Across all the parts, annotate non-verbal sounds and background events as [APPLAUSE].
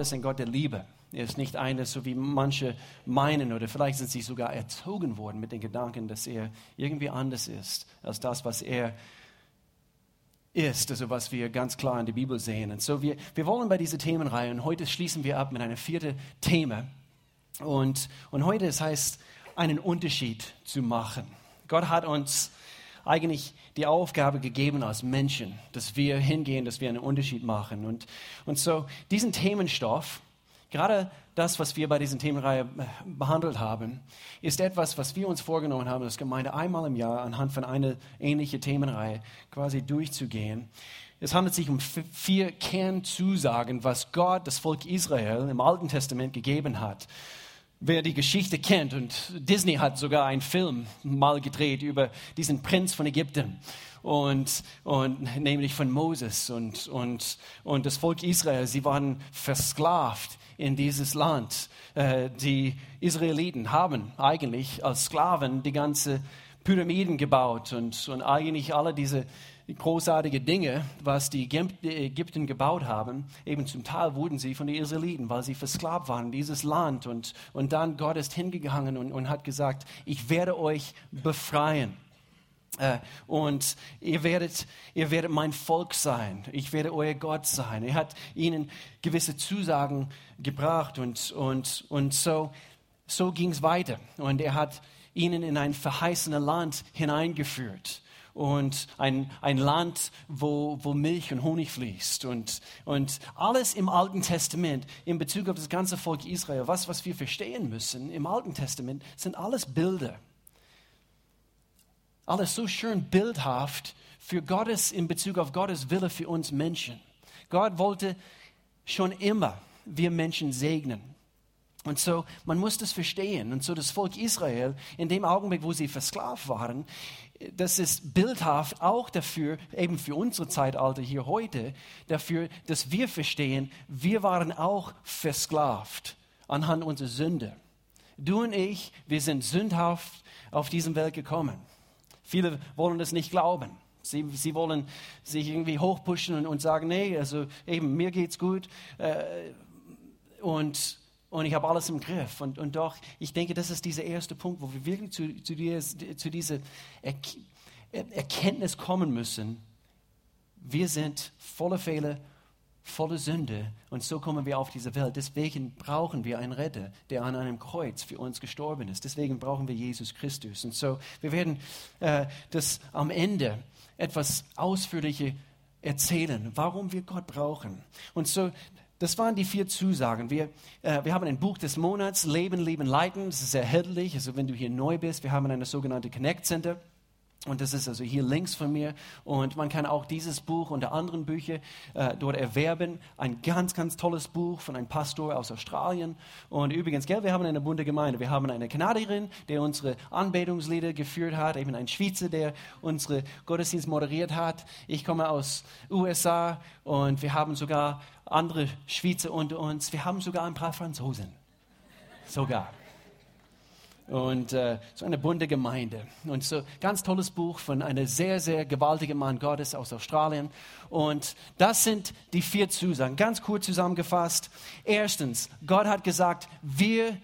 ist ein Gott der Liebe. Er ist nicht einer, so wie manche meinen, oder vielleicht sind sie sogar erzogen worden mit den Gedanken, dass er irgendwie anders ist als das, was er ist, also was wir ganz klar in der Bibel sehen. Und so wir, wir wollen bei dieser Themenreihe, und heute schließen wir ab mit einem vierten Thema. Und, und heute, es heißt, einen Unterschied zu machen. Gott hat uns eigentlich die Aufgabe gegeben als Menschen, dass wir hingehen, dass wir einen Unterschied machen. Und, und so diesen Themenstoff, gerade das, was wir bei diesen Themenreihe behandelt haben, ist etwas, was wir uns vorgenommen haben, als Gemeinde einmal im Jahr anhand von einer ähnlichen Themenreihe quasi durchzugehen. Es handelt sich um vier Kernzusagen, was Gott das Volk Israel im Alten Testament gegeben hat wer die Geschichte kennt, und Disney hat sogar einen Film mal gedreht über diesen Prinz von Ägypten. Und, und nämlich von Moses und, und, und das Volk Israel, sie waren versklavt in dieses Land. Äh, die Israeliten haben eigentlich als Sklaven die ganze Pyramiden gebaut und, und eigentlich alle diese großartige Dinge, was die Ägypten gebaut haben, eben zum Teil wurden sie von den Israeliten, weil sie versklavt waren dieses Land. Und, und dann Gott ist hingegangen und, und hat gesagt, ich werde euch befreien. Äh, und ihr werdet, ihr werdet mein Volk sein. Ich werde euer Gott sein. Er hat ihnen gewisse Zusagen gebracht und, und, und so, so ging es weiter. Und er hat ihnen in ein verheißenes Land hineingeführt und ein, ein Land, wo, wo Milch und Honig fließt und, und alles im Alten Testament in Bezug auf das ganze Volk Israel, was, was wir verstehen müssen im Alten Testament, sind alles Bilder. Alles so schön bildhaft für Gottes, in Bezug auf Gottes Wille für uns Menschen. Gott wollte schon immer wir Menschen segnen. Und so, man muss das verstehen. Und so das Volk Israel, in dem Augenblick, wo sie versklavt waren, das ist bildhaft auch dafür, eben für unsere Zeitalter hier heute, dafür, dass wir verstehen, wir waren auch versklavt anhand unserer Sünde. Du und ich, wir sind sündhaft auf diese Welt gekommen. Viele wollen das nicht glauben. Sie, sie wollen sich irgendwie hochpushen und, und sagen, nee, also eben, mir geht's gut. Äh, und und ich habe alles im Griff. Und, und doch, ich denke, das ist dieser erste Punkt, wo wir wirklich zu, zu, dieses, zu dieser Erkenntnis kommen müssen. Wir sind voller Fehler, voller Sünde und so kommen wir auf diese Welt. Deswegen brauchen wir einen Retter, der an einem Kreuz für uns gestorben ist. Deswegen brauchen wir Jesus Christus. Und so, wir werden äh, das am Ende etwas ausführlicher erzählen, warum wir Gott brauchen. Und so, das waren die vier Zusagen. Wir, äh, wir haben ein Buch des Monats, Leben, Leben, Leiten. Das ist erhältlich. Also wenn du hier neu bist, wir haben eine sogenannte Connect Center. Und das ist also hier links von mir. Und man kann auch dieses Buch unter anderen Büchern äh, dort erwerben. Ein ganz, ganz tolles Buch von einem Pastor aus Australien. Und übrigens, gell, wir haben eine bunte Gemeinde. Wir haben eine Kanadierin, der unsere Anbetungslieder geführt hat. Eben ein Schweizer, der unsere Gottesdienst moderiert hat. Ich komme aus USA und wir haben sogar andere Schweizer unter uns. Wir haben sogar ein paar Franzosen. Sogar und äh, so eine bunte Gemeinde. Und so ganz tolles Buch von einem sehr, sehr gewaltigen Mann Gottes aus Australien. Und das sind die vier Zusagen. Ganz kurz zusammengefasst. Erstens, Gott hat gesagt, wir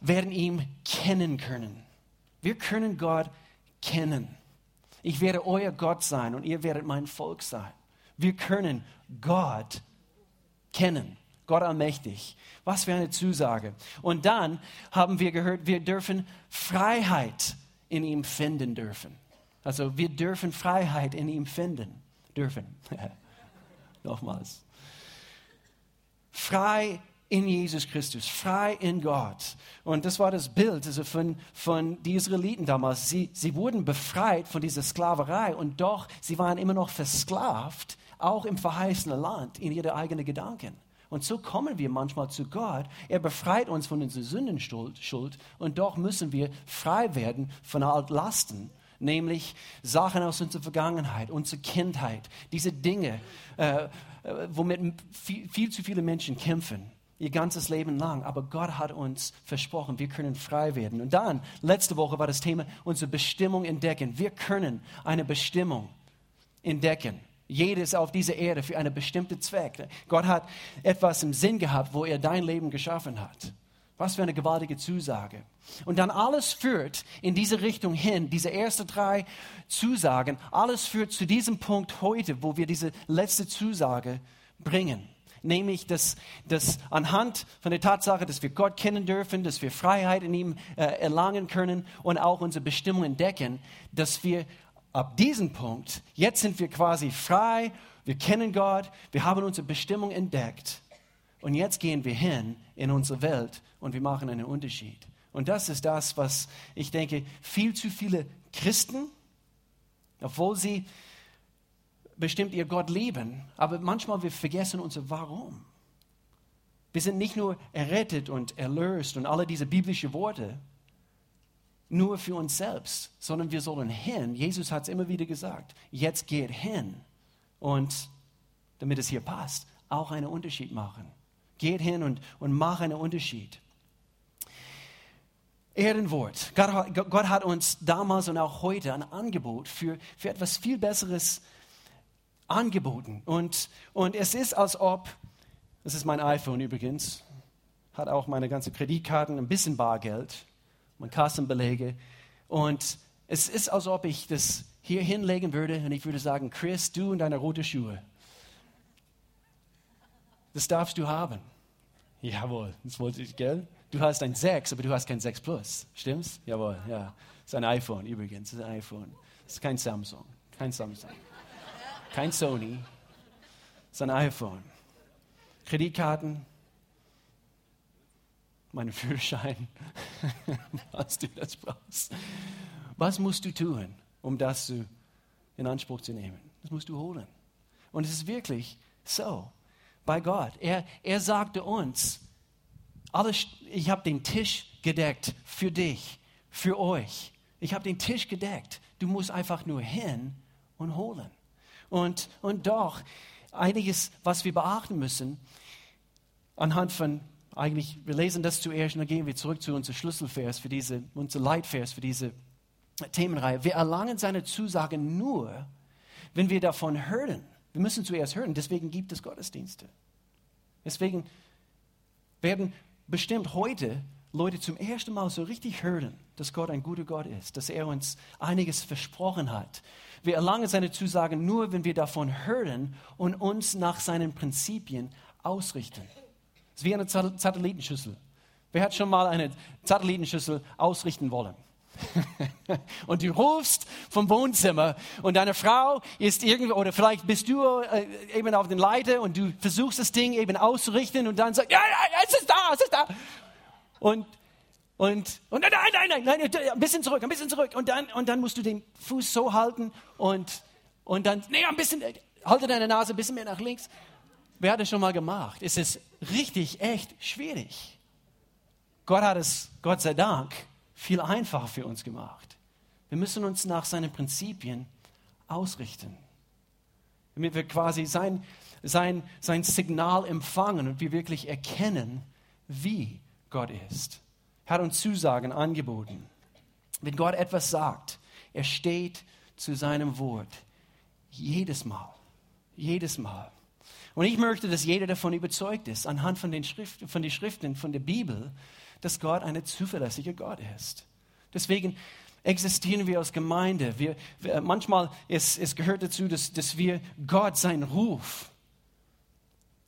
werden ihn kennen können. Wir können Gott kennen. Ich werde euer Gott sein und ihr werdet mein Volk sein. Wir können Gott kennen. Gott allmächtig. Was für eine Zusage. Und dann haben wir gehört, wir dürfen Freiheit in ihm finden dürfen. Also wir dürfen Freiheit in ihm finden dürfen. [LAUGHS] Nochmals. Frei in Jesus Christus, frei in Gott. Und das war das Bild also von, von den Israeliten damals. Sie, sie wurden befreit von dieser Sklaverei und doch, sie waren immer noch versklavt, auch im verheißenen Land, in ihre eigenen Gedanken. Und so kommen wir manchmal zu Gott. Er befreit uns von unserer Sündenschuld und doch müssen wir frei werden von Altlasten, nämlich Sachen aus unserer Vergangenheit, unserer Kindheit, diese Dinge, äh, äh, womit viel, viel zu viele Menschen kämpfen ihr ganzes Leben lang. Aber Gott hat uns versprochen, wir können frei werden. Und dann, letzte Woche war das Thema, unsere Bestimmung entdecken. Wir können eine Bestimmung entdecken. Jedes auf dieser Erde für einen bestimmten Zweck. Gott hat etwas im Sinn gehabt, wo er dein Leben geschaffen hat. Was für eine gewaltige Zusage. Und dann alles führt in diese Richtung hin, diese ersten drei Zusagen, alles führt zu diesem Punkt heute, wo wir diese letzte Zusage bringen. Nämlich, dass, dass anhand von der Tatsache, dass wir Gott kennen dürfen, dass wir Freiheit in ihm äh, erlangen können und auch unsere Bestimmung entdecken, dass wir ab diesem Punkt, jetzt sind wir quasi frei, wir kennen Gott, wir haben unsere Bestimmung entdeckt und jetzt gehen wir hin in unsere Welt und wir machen einen Unterschied. Und das ist das, was ich denke, viel zu viele Christen, obwohl sie bestimmt ihr Gott lieben, aber manchmal wir vergessen unser Warum. Wir sind nicht nur errettet und erlöst und alle diese biblischen Worte, nur für uns selbst, sondern wir sollen hin. Jesus hat es immer wieder gesagt. Jetzt geht hin und, damit es hier passt, auch einen Unterschied machen. Geht hin und, und mach einen Unterschied. Ehrenwort. Gott hat, Gott hat uns damals und auch heute ein Angebot für, für etwas viel Besseres angeboten. Und, und es ist, als ob, das ist mein iPhone übrigens, hat auch meine ganzen Kreditkarten, ein bisschen Bargeld meine Kassenbelege. Und es ist, als ob ich das hier hinlegen würde und ich würde sagen, Chris, du und deine roten Schuhe. Das darfst du haben. Jawohl, das wollte ich, gell? Du hast ein 6, aber du hast kein 6 Plus. Stimmt's? Jawohl, ja. Das ist ein iPhone übrigens. Das ist ein iPhone. Das ist kein Samsung. Kein Samsung. Kein Sony. Das ist ein iPhone. Kreditkarten, meinen Führerschein, [LAUGHS] was du das brauchst. Was musst du tun, um das in Anspruch zu nehmen? Das musst du holen. Und es ist wirklich so bei Gott. Er, er sagte uns, alles, ich habe den Tisch gedeckt für dich, für euch. Ich habe den Tisch gedeckt. Du musst einfach nur hin und holen. Und, und doch, einiges, was wir beachten müssen, anhand von eigentlich, wir lesen das zuerst und dann gehen wir zurück zu unserem Schlüsselvers für diese, unser Leitvers für diese Themenreihe. Wir erlangen seine Zusage nur, wenn wir davon hören. Wir müssen zuerst hören, deswegen gibt es Gottesdienste. Deswegen werden bestimmt heute Leute zum ersten Mal so richtig hören, dass Gott ein guter Gott ist, dass er uns einiges versprochen hat. Wir erlangen seine Zusagen nur, wenn wir davon hören und uns nach seinen Prinzipien ausrichten ist wie eine Satellitenschüssel. Wer hat schon mal eine Satellitenschüssel ausrichten wollen? [LAUGHS] und du rufst vom Wohnzimmer und deine Frau ist irgendwo, oder vielleicht bist du äh, eben auf den Leiter und du versuchst das Ding eben auszurichten und dann sagst, ja, ja, es ist da, es ist da. Und, und, und nein, nein, nein, nein, ein bisschen zurück, ein bisschen zurück. Und dann, und dann musst du den Fuß so halten und, und dann, nee, ein bisschen, halte deine Nase ein bisschen mehr nach links. Wer hat das schon mal gemacht? Es ist richtig, echt schwierig. Gott hat es, Gott sei Dank, viel einfacher für uns gemacht. Wir müssen uns nach seinen Prinzipien ausrichten, damit wir quasi sein, sein, sein Signal empfangen und wir wirklich erkennen, wie Gott ist. Er hat uns Zusagen angeboten. Wenn Gott etwas sagt, er steht zu seinem Wort. Jedes Mal. Jedes Mal. Und ich möchte, dass jeder davon überzeugt ist, anhand von den, Schriften, von den Schriften, von der Bibel, dass Gott ein zuverlässiger Gott ist. Deswegen existieren wir als Gemeinde. Wir, wir, manchmal es, es gehört dazu, dass, dass wir Gott seinen Ruf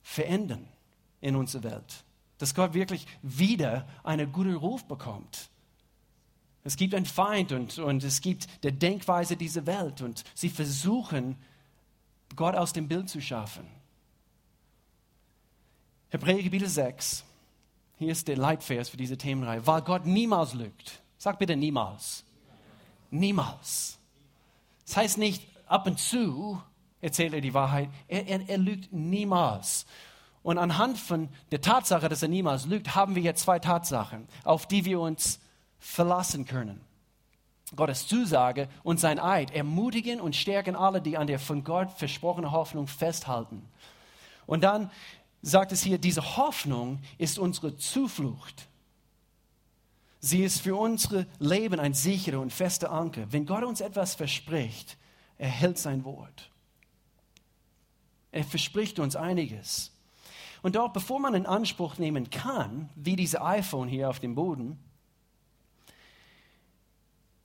verändern in unserer Welt. Dass Gott wirklich wieder einen guten Ruf bekommt. Es gibt einen Feind und, und es gibt der Denkweise dieser Welt und sie versuchen, Gott aus dem Bild zu schaffen. Hebräer Kapitel 6. Hier ist der Leitvers für diese Themenreihe. Weil Gott niemals lügt. Sag bitte niemals. Niemals. Das heißt nicht ab und zu erzählt er die Wahrheit. Er, er, er lügt niemals. Und anhand von der Tatsache, dass er niemals lügt, haben wir jetzt zwei Tatsachen, auf die wir uns verlassen können. Gottes Zusage und sein Eid ermutigen und stärken alle, die an der von Gott versprochenen Hoffnung festhalten. Und dann sagt es hier, diese Hoffnung ist unsere Zuflucht. Sie ist für unser Leben ein sicherer und fester Anker. Wenn Gott uns etwas verspricht, er hält sein Wort. Er verspricht uns einiges. Und doch, bevor man in Anspruch nehmen kann, wie diese iPhone hier auf dem Boden,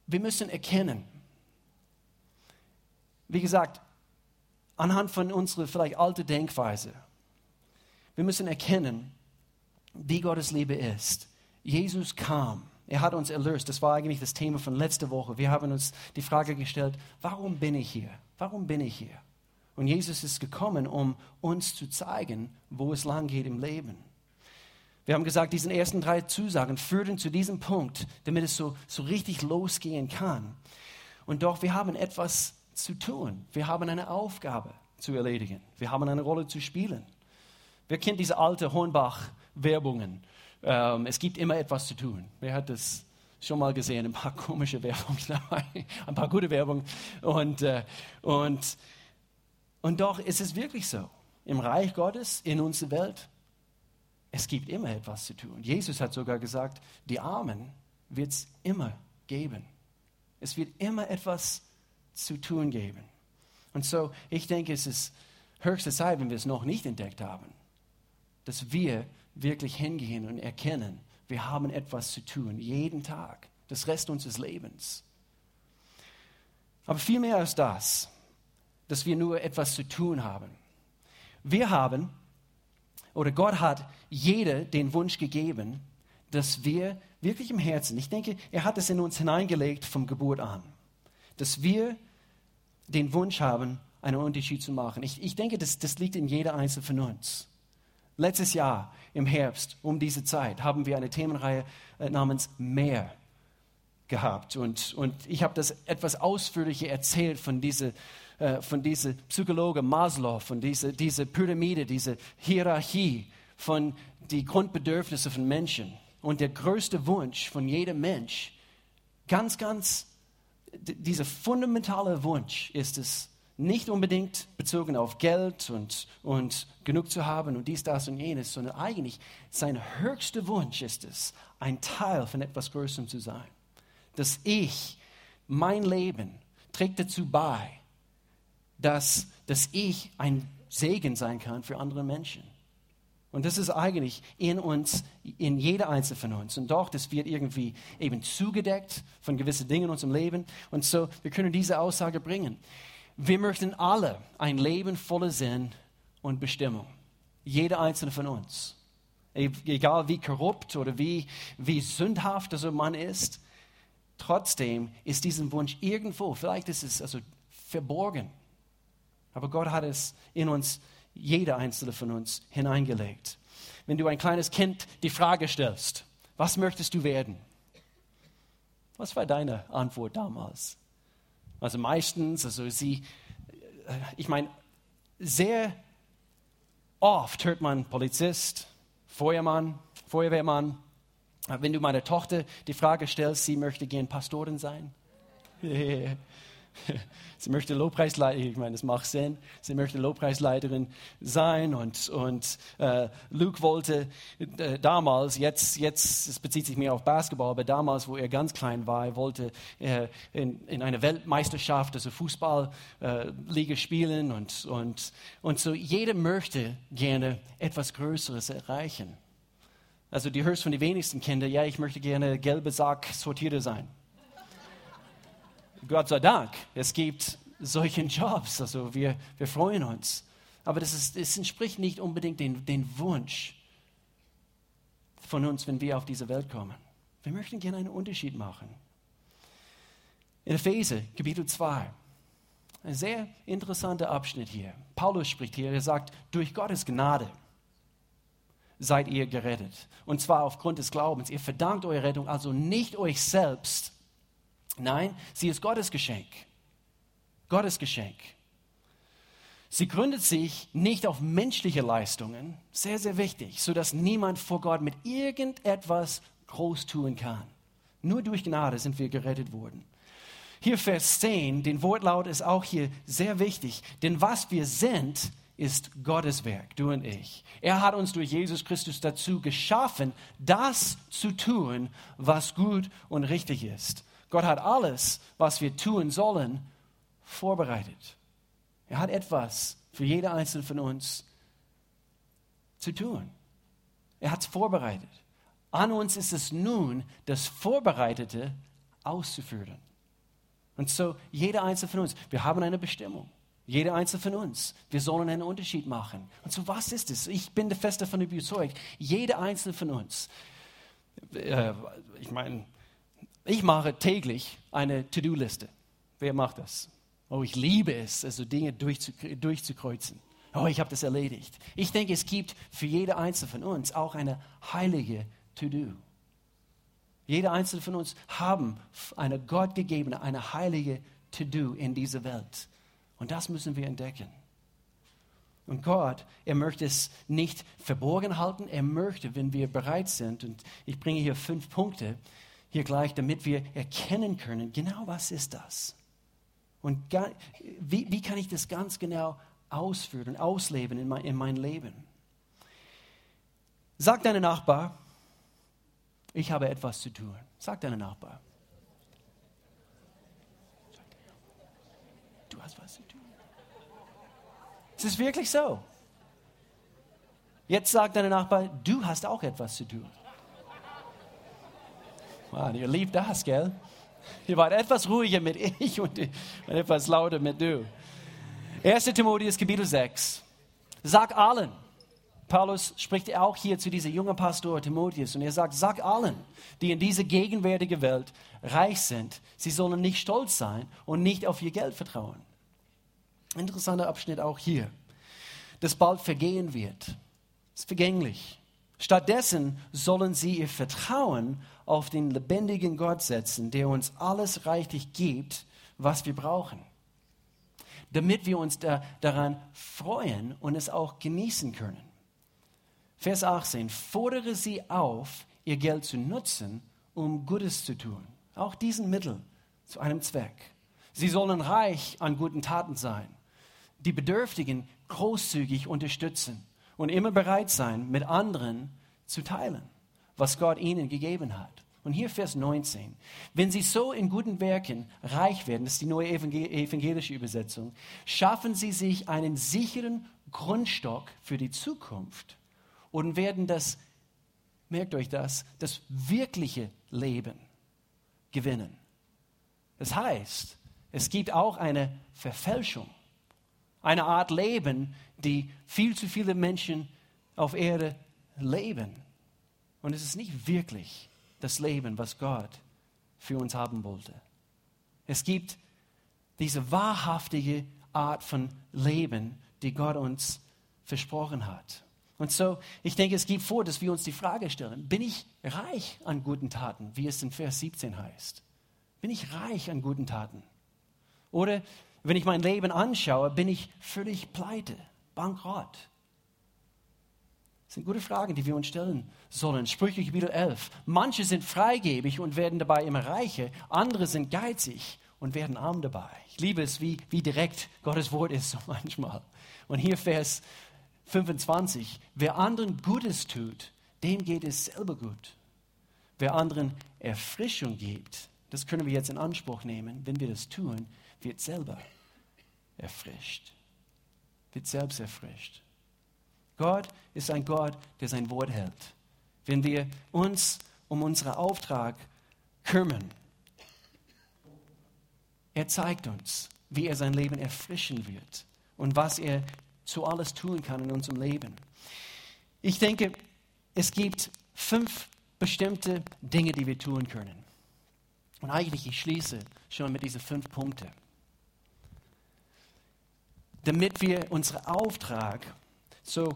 wir müssen erkennen, wie gesagt, anhand von unserer vielleicht alten Denkweise, wir müssen erkennen, wie Gottes Liebe ist. Jesus kam. Er hat uns erlöst. Das war eigentlich das Thema von letzter Woche. Wir haben uns die Frage gestellt, warum bin ich hier? Warum bin ich hier? Und Jesus ist gekommen, um uns zu zeigen, wo es lang geht im Leben. Wir haben gesagt, diese ersten drei Zusagen führen zu diesem Punkt, damit es so, so richtig losgehen kann. Und doch, wir haben etwas zu tun. Wir haben eine Aufgabe zu erledigen. Wir haben eine Rolle zu spielen. Wer kennt diese alte Hornbach-Werbungen? Ähm, es gibt immer etwas zu tun. Wer hat das schon mal gesehen? Ein paar komische Werbungen dabei, [LAUGHS] ein paar gute Werbungen. Und, äh, und, und doch ist es wirklich so. Im Reich Gottes, in unserer Welt, es gibt immer etwas zu tun. Jesus hat sogar gesagt, die Armen wird es immer geben. Es wird immer etwas zu tun geben. Und so, ich denke, es ist höchste Zeit, wenn wir es noch nicht entdeckt haben, dass wir wirklich hingehen und erkennen, wir haben etwas zu tun, jeden Tag, das Rest unseres Lebens. Aber viel mehr als das, dass wir nur etwas zu tun haben. Wir haben, oder Gott hat jeder den Wunsch gegeben, dass wir wirklich im Herzen, ich denke, er hat es in uns hineingelegt vom Geburt an, dass wir den Wunsch haben, einen Unterschied zu machen. Ich, ich denke, das, das liegt in jeder Einzelnen von uns. Letztes Jahr im Herbst um diese Zeit haben wir eine Themenreihe äh, namens Mehr gehabt. Und, und ich habe das etwas ausführlicher erzählt von dieser, äh, von dieser Psychologe Maslow, von dieser, dieser Pyramide, dieser Hierarchie von die Grundbedürfnisse von Menschen. Und der größte Wunsch von jedem Mensch, ganz, ganz, dieser fundamentale Wunsch ist es, nicht unbedingt bezogen auf Geld und, und genug zu haben und dies, das und jenes, sondern eigentlich sein höchster Wunsch ist es, ein Teil von etwas Größerem zu sein. Dass ich, mein Leben trägt dazu bei, dass, dass ich ein Segen sein kann für andere Menschen. Und das ist eigentlich in uns, in jeder Einzelne von uns. Und doch, das wird irgendwie eben zugedeckt von gewissen Dingen in unserem Leben. Und so, wir können diese Aussage bringen. Wir möchten alle ein Leben voller Sinn und Bestimmung. Jeder einzelne von uns. E-, egal wie korrupt oder wie, wie sündhaft also man ist, trotzdem ist diesen Wunsch irgendwo, vielleicht ist es also verborgen. Aber Gott hat es in uns, jeder einzelne von uns, hineingelegt. Wenn du ein kleines Kind die Frage stellst, was möchtest du werden? Was war deine Antwort damals? Also meistens, also sie, äh, ich meine, sehr oft hört man Polizist, Feuermann, Feuerwehrmann. Wenn du meiner Tochter die Frage stellst, sie möchte gern Pastorin sein. [LAUGHS] [LAUGHS] sie möchte Lobpreisleiterin, ich meine, das macht Sinn. Sie möchte Lobpreisleiterin sein und, und äh, Luke wollte äh, damals, jetzt, jetzt, es bezieht sich mehr auf Basketball, aber damals, wo er ganz klein war, er wollte äh, in, in einer Weltmeisterschaft, also Fußballliga spielen und, und, und so jeder möchte gerne etwas Größeres erreichen. Also du hörst von den wenigsten Kindern, ja, ich möchte gerne gelbe Sack sortierter sein. Gott sei Dank, es gibt solche Jobs, also wir, wir freuen uns. Aber das, ist, das entspricht nicht unbedingt den, den Wunsch von uns, wenn wir auf diese Welt kommen. Wir möchten gerne einen Unterschied machen. In Epheser, Kapitel 2, ein sehr interessanter Abschnitt hier. Paulus spricht hier, er sagt, durch Gottes Gnade seid ihr gerettet. Und zwar aufgrund des Glaubens. Ihr verdankt eure Rettung also nicht euch selbst, Nein, sie ist Gottes Geschenk. Gottes Geschenk. Sie gründet sich nicht auf menschliche Leistungen, sehr, sehr wichtig, sodass niemand vor Gott mit irgendetwas groß tun kann. Nur durch Gnade sind wir gerettet worden. Hier Vers 10, den Wortlaut ist auch hier sehr wichtig, denn was wir sind, ist Gottes Werk, du und ich. Er hat uns durch Jesus Christus dazu geschaffen, das zu tun, was gut und richtig ist. Gott hat alles, was wir tun sollen, vorbereitet. Er hat etwas für jede einzelne von uns zu tun. Er hat es vorbereitet. An uns ist es nun, das Vorbereitete auszuführen. Und so, jeder einzelne von uns, wir haben eine Bestimmung. Jeder einzelne von uns. Wir sollen einen Unterschied machen. Und so, was ist es? Ich bin fest davon überzeugt, jeder einzelne von uns. Äh, ich meine, ich mache täglich eine To-Do-Liste. Wer macht das? Oh, ich liebe es, also Dinge durchzukreuzen. Oh, ich habe das erledigt. Ich denke, es gibt für jede einzelne von uns auch eine heilige To-Do. Jeder einzelne von uns haben eine gottgegebene, eine heilige To-Do in dieser Welt. Und das müssen wir entdecken. Und Gott, er möchte es nicht verborgen halten. Er möchte, wenn wir bereit sind, und ich bringe hier fünf Punkte hier gleich, damit wir erkennen können, genau was ist das? Und wie, wie kann ich das ganz genau ausführen, ausleben in mein, in mein Leben? Sag deinem Nachbar, ich habe etwas zu tun. Sag deinem Nachbar. Du hast was zu tun. Es ist wirklich so. Jetzt sagt dein Nachbar, du hast auch etwas zu tun. Mann, ihr liebt das, gell? Ihr wart etwas ruhiger mit ich und etwas lauter mit du. 1. Timotheus Kapitel 6. Sag allen. Paulus spricht auch hier zu dieser jungen Pastor Timotheus und er sagt, sag allen, die in dieser gegenwärtigen Welt reich sind, sie sollen nicht stolz sein und nicht auf ihr Geld vertrauen. Interessanter Abschnitt auch hier, das bald vergehen wird. Es ist vergänglich. Stattdessen sollen sie ihr Vertrauen auf den lebendigen Gott setzen, der uns alles reichlich gibt, was wir brauchen, damit wir uns da, daran freuen und es auch genießen können. Vers 18, fordere sie auf, ihr Geld zu nutzen, um Gutes zu tun. Auch diesen Mittel zu einem Zweck. Sie sollen reich an guten Taten sein die Bedürftigen großzügig unterstützen und immer bereit sein, mit anderen zu teilen, was Gott ihnen gegeben hat. Und hier Vers 19. Wenn sie so in guten Werken reich werden, das ist die neue evangelische Übersetzung, schaffen sie sich einen sicheren Grundstock für die Zukunft und werden das, merkt euch das, das wirkliche Leben gewinnen. Das heißt, es gibt auch eine Verfälschung eine Art Leben, die viel zu viele Menschen auf Erde leben. Und es ist nicht wirklich das Leben, was Gott für uns haben wollte. Es gibt diese wahrhaftige Art von Leben, die Gott uns versprochen hat. Und so, ich denke, es gibt vor, dass wir uns die Frage stellen, bin ich reich an guten Taten, wie es in Vers 17 heißt? Bin ich reich an guten Taten? Oder wenn ich mein Leben anschaue, bin ich völlig pleite, bankrott. Das sind gute Fragen, die wir uns stellen sollen. Sprüche Kapitel 11. Manche sind freigebig und werden dabei immer reicher, andere sind geizig und werden arm dabei. Ich liebe es, wie, wie direkt Gottes Wort ist [LAUGHS] so manchmal. Und hier Vers 25. Wer anderen Gutes tut, dem geht es selber gut. Wer anderen Erfrischung gibt, das können wir jetzt in Anspruch nehmen, wenn wir das tun, wird selber erfrischt, wird selbst erfrischt. Gott ist ein Gott, der sein Wort hält. Wenn wir uns um unseren Auftrag kümmern, er zeigt uns, wie er sein Leben erfrischen wird und was er zu alles tun kann in unserem Leben. Ich denke, es gibt fünf bestimmte Dinge, die wir tun können. Und eigentlich, ich schließe schon mit diesen fünf Punkten damit wir unseren Auftrag so,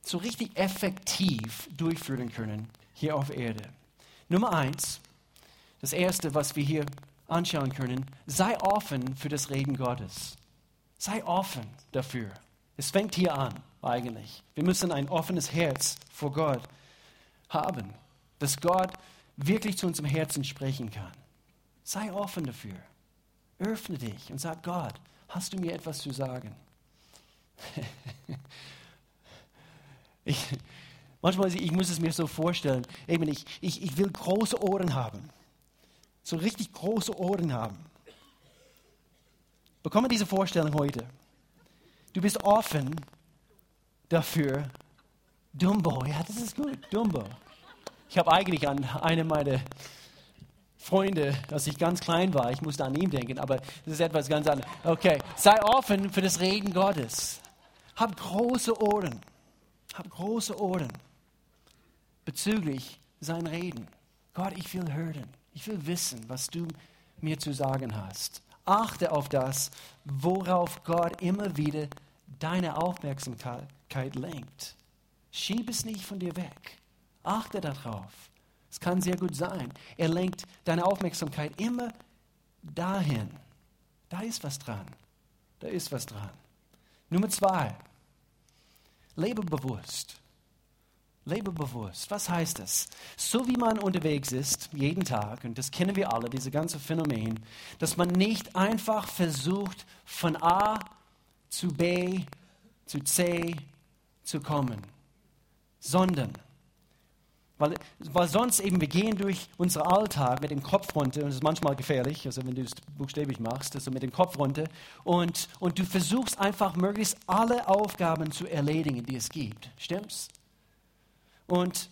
so richtig effektiv durchführen können hier auf Erde. Nummer eins, das erste, was wir hier anschauen können, sei offen für das Reden Gottes. Sei offen dafür. Es fängt hier an, eigentlich. Wir müssen ein offenes Herz vor Gott haben, dass Gott wirklich zu unserem Herzen sprechen kann. Sei offen dafür. Öffne dich und sag Gott, Hast du mir etwas zu sagen? [LAUGHS] ich, manchmal, ich muss es mir so vorstellen, eben ich, ich, ich will große Ohren haben. So richtig große Ohren haben. Bekomme diese Vorstellung heute. Du bist offen dafür. Dumbo, ja, das ist gut. Dumbo. Ich habe eigentlich an eine meiner Freunde, als ich ganz klein war, ich musste an ihn denken, aber das ist etwas ganz anderes. Okay, sei offen für das Reden Gottes. Hab große Ohren. Hab große Ohren bezüglich sein Reden. Gott, ich will hören. Ich will wissen, was du mir zu sagen hast. Achte auf das, worauf Gott immer wieder deine Aufmerksamkeit lenkt. Schieb es nicht von dir weg. Achte darauf. Es kann sehr gut sein. Er lenkt deine Aufmerksamkeit immer dahin. Da ist was dran. Da ist was dran. Nummer zwei. Lebe bewusst. Lebe bewusst. Was heißt das? So wie man unterwegs ist, jeden Tag, und das kennen wir alle, diese ganze Phänomen, dass man nicht einfach versucht, von A zu B zu C zu kommen, sondern, weil, weil sonst eben wir gehen durch unseren Alltag mit dem Kopf runter, und das ist manchmal gefährlich, also wenn du es buchstäblich machst, also mit dem Kopf runter, und, und du versuchst einfach möglichst alle Aufgaben zu erledigen, die es gibt. Stimmt's? Und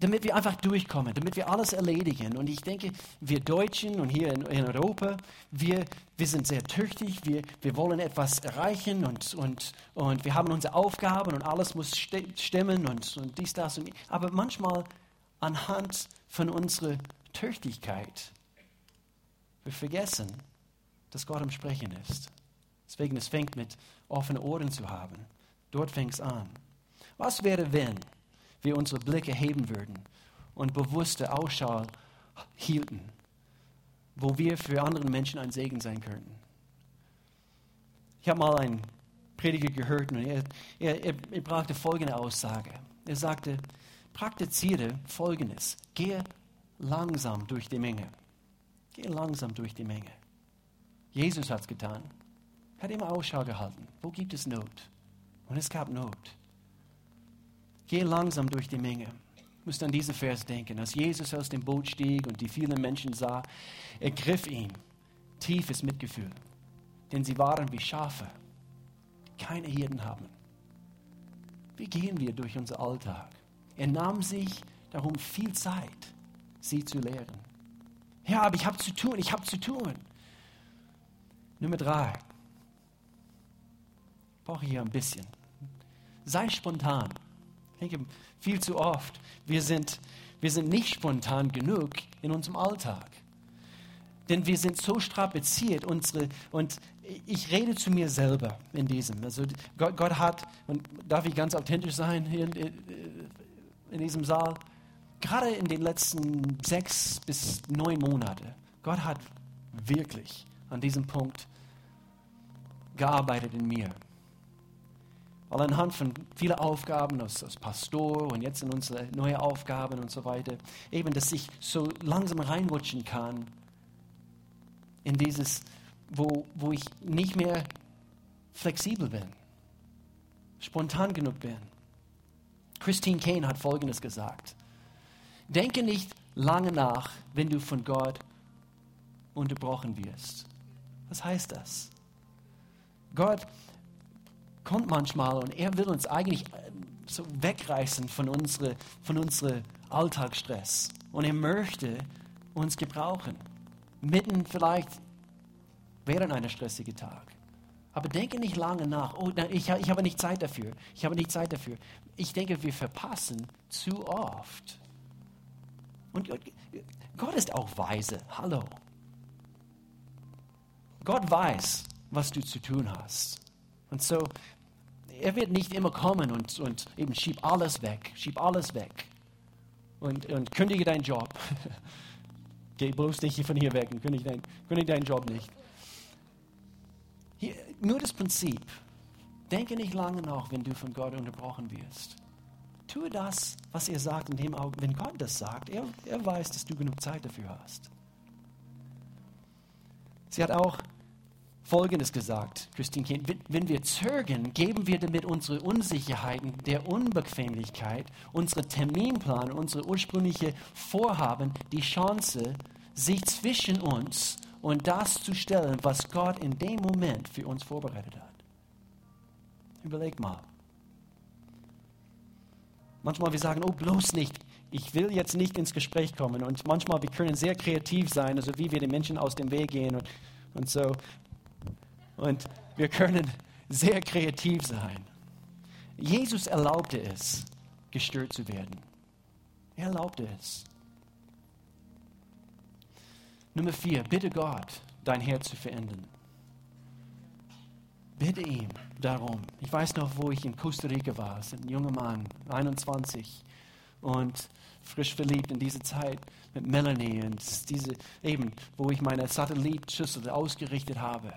damit wir einfach durchkommen, damit wir alles erledigen. Und ich denke, wir Deutschen und hier in, in Europa, wir, wir sind sehr tüchtig, wir, wir wollen etwas erreichen und, und, und wir haben unsere Aufgaben und alles muss stimmen und, und dies, das. Und, aber manchmal anhand von unserer Tüchtigkeit, wir vergessen, dass Gott am Sprechen ist. Deswegen, es fängt mit offenen Ohren zu haben. Dort fängt es an. Was wäre, wenn wir unsere Blicke heben würden und bewusste Ausschau hielten, wo wir für andere Menschen ein Segen sein könnten? Ich habe mal einen Prediger gehört und er, er, er, er brachte folgende Aussage. Er sagte, praktiziere Folgendes. Gehe langsam durch die Menge. Gehe langsam durch die Menge. Jesus hat es getan. Er hat immer Ausschau gehalten. Wo gibt es Not? Und es gab Not. Geh langsam durch die Menge. Ich muss an diesen Vers denken. Als Jesus aus dem Boot stieg und die vielen Menschen sah, ergriff ihn tiefes Mitgefühl. Denn sie waren wie Schafe, die keine Hirten haben. Wie gehen wir durch unser Alltag? Er nahm sich darum viel Zeit, sie zu lehren. Ja, aber ich habe zu tun, ich habe zu tun. Nummer drei. Brauche hier ein bisschen. Sei spontan. Denke, viel zu oft, wir sind, wir sind nicht spontan genug in unserem Alltag. Denn wir sind so strapaziert, unsere, und ich rede zu mir selber in diesem. Also Gott, Gott hat, und darf ich ganz authentisch sein hier in, in diesem Saal, gerade in den letzten sechs bis neun Monaten, Gott hat wirklich an diesem Punkt gearbeitet in mir. Weil anhand von vielen Aufgaben als, als Pastor und jetzt in unsere neuen Aufgaben und so weiter, eben, dass ich so langsam reinrutschen kann in dieses, wo, wo ich nicht mehr flexibel bin, spontan genug bin. Christine Kane hat Folgendes gesagt. Denke nicht lange nach, wenn du von Gott unterbrochen wirst. Was heißt das? Gott kommt manchmal und er will uns eigentlich äh, so wegreißen von unserem von unsere Alltagsstress. Und er möchte uns gebrauchen. Mitten vielleicht während einer stressigen Tag. Aber denke nicht lange nach. Oh, ich, ich habe nicht Zeit dafür. Ich habe nicht Zeit dafür. Ich denke, wir verpassen zu oft. Und Gott ist auch weise. Hallo. Gott weiß, was du zu tun hast. Und so er wird nicht immer kommen und, und eben schieb alles weg, schieb alles weg und, und kündige deinen Job. [LAUGHS] Geh bloß nicht von hier weg und kündige, dein, kündige deinen Job nicht. Hier, nur das Prinzip. Denke nicht lange nach, wenn du von Gott unterbrochen wirst. Tue das, was er sagt in dem Augenblick. Wenn Gott das sagt, er, er weiß, dass du genug Zeit dafür hast. Sie hat auch Folgendes gesagt, Christine Kane, wenn wir zögern, geben wir damit unsere Unsicherheiten, der Unbequemlichkeit, unsere Terminplan, unsere ursprüngliche Vorhaben die Chance, sich zwischen uns und das zu stellen, was Gott in dem Moment für uns vorbereitet hat. Überleg mal. Manchmal wir sagen, oh bloß nicht, ich will jetzt nicht ins Gespräch kommen. Und manchmal wir können sehr kreativ sein, also wie wir den Menschen aus dem Weg gehen und, und so. Und wir können sehr kreativ sein. Jesus erlaubte es, gestört zu werden. Er erlaubte es. Nummer vier, bitte Gott, dein Herz zu verändern. Bitte ihm darum. Ich weiß noch, wo ich in Costa Rica war, ein junger Mann, 21 und frisch verliebt in diese Zeit mit Melanie und diese eben, wo ich meine Satellitschüssel ausgerichtet habe,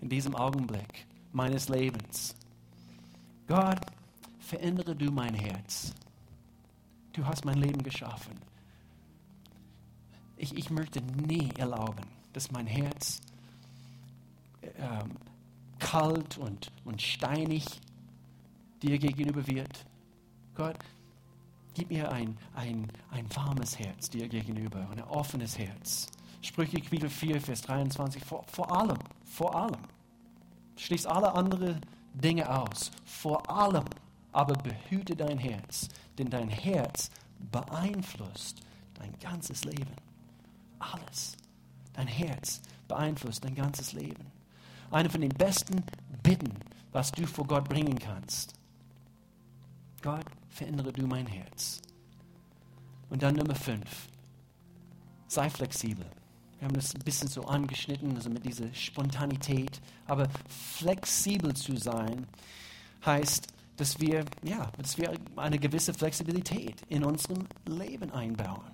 in diesem Augenblick meines Lebens. Gott, verändere du mein Herz. Du hast mein Leben geschaffen. Ich, ich möchte nie erlauben, dass mein Herz ähm, kalt und, und steinig dir gegenüber wird. Gott, gib mir ein, ein, ein warmes Herz dir gegenüber, ein offenes Herz. Sprüche Kapitel 4, Vers 23, vor, vor allem, vor allem. Schließ alle anderen Dinge aus. Vor allem aber behüte dein Herz, denn dein Herz beeinflusst dein ganzes Leben. Alles. Dein Herz beeinflusst dein ganzes Leben. Eine von den besten Bitten, was du vor Gott bringen kannst. Gott, verändere du mein Herz. Und dann Nummer fünf. Sei flexibel. Wir haben das ein bisschen so angeschnitten, also mit dieser Spontanität. Aber flexibel zu sein heißt, dass wir, ja, dass wir eine gewisse Flexibilität in unserem Leben einbauen.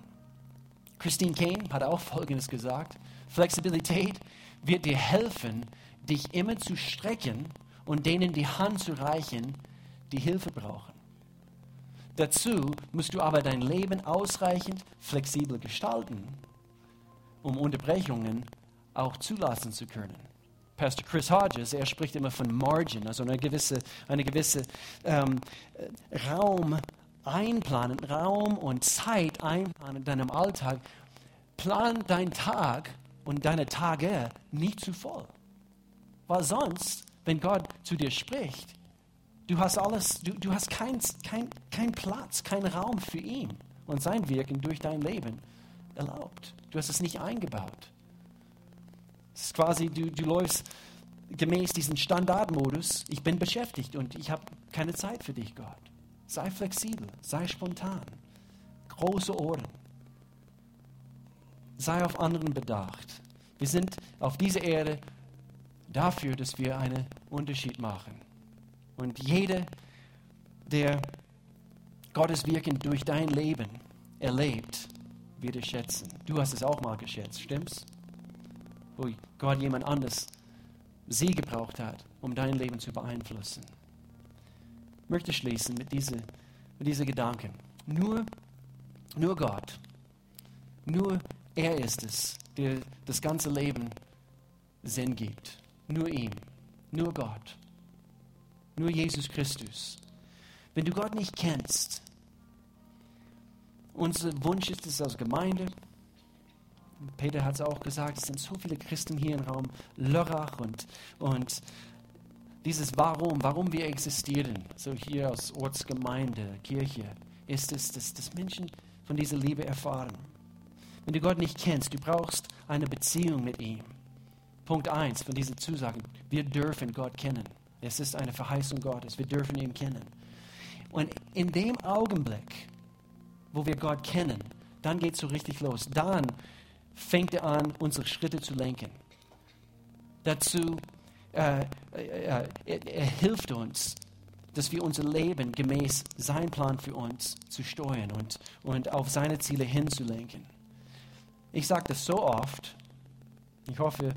Christine Kane hat auch Folgendes gesagt. Flexibilität wird dir helfen, dich immer zu strecken und denen die Hand zu reichen, die Hilfe brauchen. Dazu musst du aber dein Leben ausreichend flexibel gestalten, um Unterbrechungen auch zulassen zu können. Pastor Chris Hodges, er spricht immer von Margin, also eine gewisse, eine gewisse ähm, Raum einplanen, Raum und Zeit einplanen in deinem Alltag. Plan deinen Tag und deine Tage nicht zu voll. Weil sonst, wenn Gott zu dir spricht, du hast alles, du, du hast keinen kein, kein Platz, keinen Raum für ihn und sein Wirken durch dein Leben erlaubt. Du hast es nicht eingebaut. Es ist quasi, du, du läufst gemäß diesem Standardmodus, ich bin beschäftigt und ich habe keine Zeit für dich, Gott. Sei flexibel, sei spontan, große Ohren. Sei auf anderen bedacht. Wir sind auf dieser Erde dafür, dass wir einen Unterschied machen. Und jeder, der Gottes Wirken durch dein Leben erlebt, wird es schätzen. Du hast es auch mal geschätzt, stimmt's? Wo Gott jemand anders sie gebraucht hat, um dein Leben zu beeinflussen. Ich möchte schließen mit diesen mit diese Gedanken. Nur, nur Gott, nur er ist es, der das ganze Leben Sinn gibt. Nur ihm, nur Gott, nur Jesus Christus. Wenn du Gott nicht kennst, unser Wunsch ist es als Gemeinde, Peter hat es auch gesagt, es sind so viele Christen hier im Raum Lörrach und, und dieses Warum, warum wir existieren, so hier als Ortsgemeinde, Kirche, ist es, dass, dass Menschen von dieser Liebe erfahren. Wenn du Gott nicht kennst, du brauchst eine Beziehung mit ihm. Punkt 1 von diesen Zusagen, wir dürfen Gott kennen. Es ist eine Verheißung Gottes, wir dürfen ihn kennen. Und in dem Augenblick, wo wir Gott kennen, dann geht es so richtig los. Dann fängt er an, unsere Schritte zu lenken. Dazu, äh, äh, er, er hilft uns, dass wir unser Leben gemäß sein Plan für uns zu steuern und, und auf seine Ziele hinzulenken. Ich sage das so oft, ich hoffe,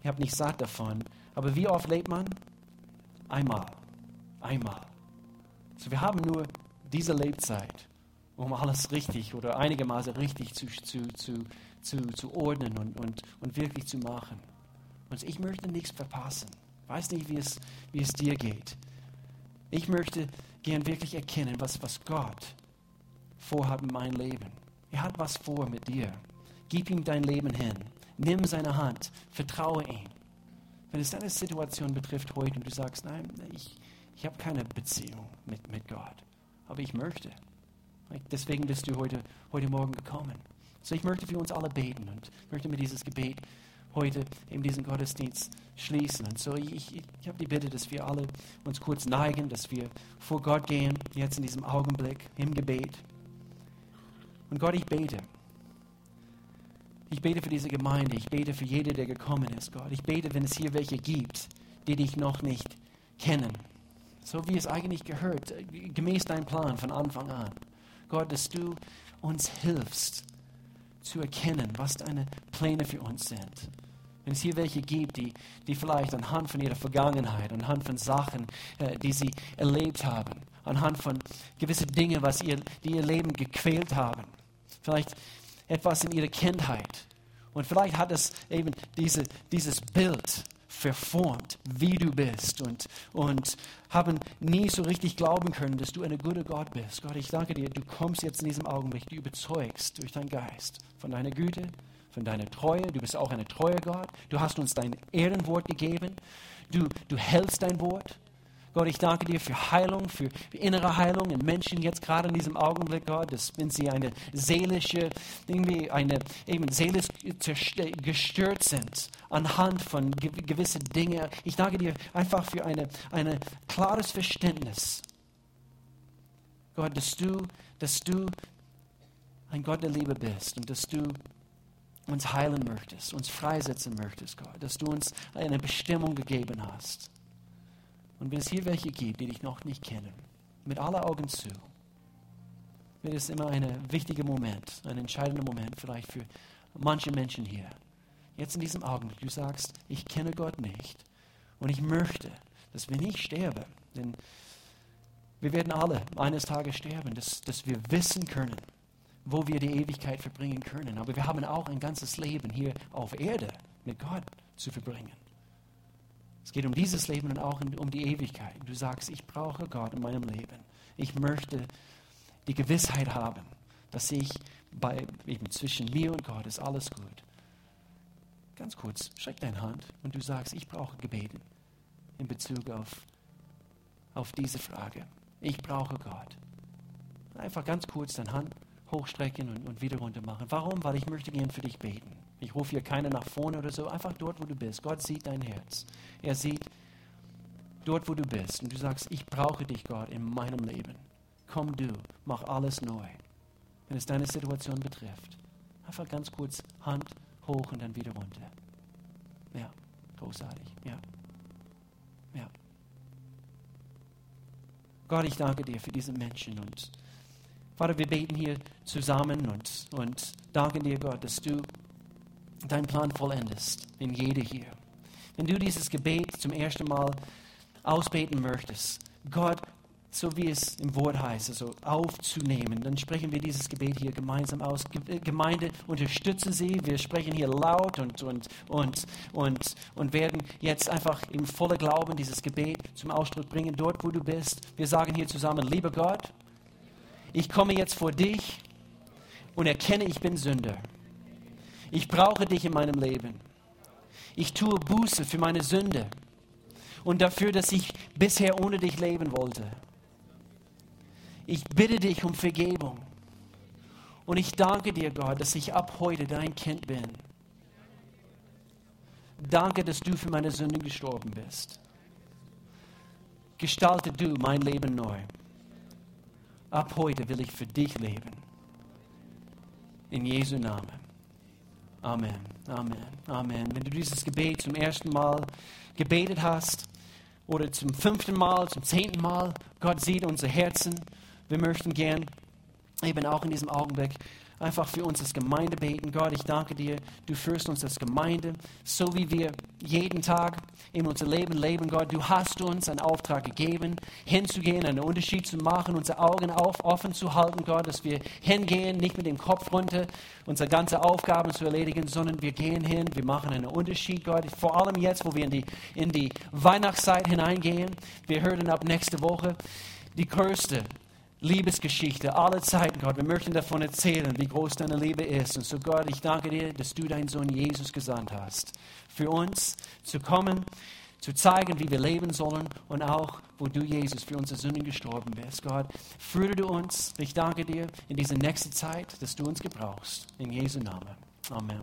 ich habe nicht satt davon, aber wie oft lebt man? Einmal. Einmal. So, wir haben nur diese Lebzeit, um alles richtig oder einigermaßen richtig zu, zu, zu, zu, zu ordnen und, und, und wirklich zu machen. Und ich möchte nichts verpassen. Weiß nicht, wie es, wie es dir geht. Ich möchte gern wirklich erkennen, was, was Gott vorhat in meinem Leben. Er hat was vor mit dir. Gib ihm dein Leben hin. Nimm seine Hand. Vertraue ihm. Wenn es deine Situation betrifft heute und du sagst, nein, ich, Ich habe keine Beziehung mit, mit Gott, aber ich möchte. Deswegen bist du heute, heute Morgen gekommen. So, ich möchte für uns alle beten und möchte mit dieses Gebet heute in diesen Gottesdienst schließen. Und so, ich, ich, ich habe die Bitte, dass wir alle uns kurz neigen, dass wir vor Gott gehen, jetzt in diesem Augenblick im Gebet. Und Gott, ich bete. Ich bete für diese Gemeinde. Ich bete für jede, der gekommen ist, Gott. Ich bete, wenn es hier welche gibt, die dich noch nicht kennen. So wie es eigentlich gehört, gemäß deinem Plan von Anfang an. Gott, dass du uns hilfst zu erkennen, was deine Pläne für uns sind. Wenn es hier welche gibt, die, die vielleicht anhand von ihrer Vergangenheit, anhand von Sachen, äh, die sie erlebt haben, anhand von gewissen Dingen, was ihr, die ihr Leben gequält haben, vielleicht etwas in ihrer Kindheit. Und vielleicht hat es eben diese, dieses Bild verformt, wie du bist und, und haben nie so richtig glauben können, dass du ein guter Gott bist. Gott, ich danke dir, du kommst jetzt in diesem Augenblick, du überzeugst durch deinen Geist von deiner Güte, von deiner Treue. Du bist auch ein treuer Gott. Du hast uns dein Ehrenwort gegeben. Du, du hältst dein Wort. Gott, ich danke dir für Heilung, für innere Heilung in Menschen jetzt gerade in diesem Augenblick, Gott, dass wenn sie eine seelische, irgendwie eine eben seelisch gestört sind anhand von gewissen Dingen. Ich danke dir einfach für ein eine klares Verständnis. Gott, dass du, dass du ein Gott der Liebe bist und dass du uns heilen möchtest, uns freisetzen möchtest, Gott, dass du uns eine Bestimmung gegeben hast. Und wenn es hier welche gibt, die dich noch nicht kennen, mit aller Augen zu, wird es immer ein wichtiger Moment, ein entscheidender Moment vielleicht für manche Menschen hier. Jetzt in diesem Augenblick, du sagst, ich kenne Gott nicht und ich möchte, dass wenn ich sterbe, denn wir werden alle eines Tages sterben, dass, dass wir wissen können, wo wir die Ewigkeit verbringen können. Aber wir haben auch ein ganzes Leben hier auf Erde mit Gott zu verbringen. Es geht um dieses Leben und auch um die Ewigkeit. Du sagst, ich brauche Gott in meinem Leben. Ich möchte die Gewissheit haben, dass ich bei, eben zwischen mir und Gott ist alles gut. Ganz kurz, streck deine Hand und du sagst, ich brauche Gebeten in Bezug auf, auf diese Frage. Ich brauche Gott. Einfach ganz kurz deine Hand hochstrecken und, und wieder runter machen. Warum? Weil ich möchte gern für dich beten. Ich rufe hier keiner nach vorne oder so, einfach dort, wo du bist. Gott sieht dein Herz. Er sieht dort, wo du bist. Und du sagst, ich brauche dich, Gott, in meinem Leben. Komm du, mach alles neu. Wenn es deine Situation betrifft. Einfach ganz kurz Hand hoch und dann wieder runter. Ja, großartig. Ja. Ja. Gott, ich danke dir für diese Menschen und Vater, wir beten hier zusammen und, und danken dir, Gott, dass du deinen Plan vollendest in jede hier. Wenn du dieses Gebet zum ersten Mal ausbeten möchtest, Gott, so wie es im Wort heißt, also aufzunehmen, dann sprechen wir dieses Gebet hier gemeinsam aus. Äh, Gemeinde, unterstütze sie. Wir sprechen hier laut und, und, und, und, und werden jetzt einfach im vollen Glauben dieses Gebet zum Ausdruck bringen, dort wo du bist. Wir sagen hier zusammen, lieber Gott, ich komme jetzt vor dich und erkenne, ich bin Sünder. Ich brauche dich in meinem Leben. Ich tue Buße für meine Sünde und dafür, dass ich bisher ohne dich leben wollte. Ich bitte dich um Vergebung. Und ich danke dir, Gott, dass ich ab heute dein Kind bin. Danke, dass du für meine Sünden gestorben bist. Gestalte du mein Leben neu. Ab heute will ich für dich leben. In Jesu Namen. Amen, Amen, Amen. Wenn du dieses Gebet zum ersten Mal gebetet hast oder zum fünften Mal, zum zehnten Mal, Gott sieht unser Herzen. Wir möchten gern eben auch in diesem Augenblick einfach für uns als Gemeinde beten. Gott, ich danke dir, du führst uns als Gemeinde, so wie wir jeden Tag in unser Leben leben. Gott, du hast uns einen Auftrag gegeben, hinzugehen, einen Unterschied zu machen, unsere Augen auf, offen zu halten, Gott, dass wir hingehen, nicht mit dem Kopf runter, unsere ganze Aufgaben zu erledigen, sondern wir gehen hin, wir machen einen Unterschied, Gott. Vor allem jetzt, wo wir in die, in die Weihnachtszeit hineingehen. Wir hören ab nächste Woche die größte Liebesgeschichte aller Zeiten, Gott. Wir möchten davon erzählen, wie groß deine Liebe ist. Und so, Gott, ich danke dir, dass du deinen Sohn Jesus gesandt hast, für uns zu kommen, zu zeigen, wie wir leben sollen und auch, wo du, Jesus, für unsere Sünden gestorben bist. Gott, führe du uns. Ich danke dir in diese nächste Zeit, dass du uns gebrauchst. In Jesu Namen. Amen.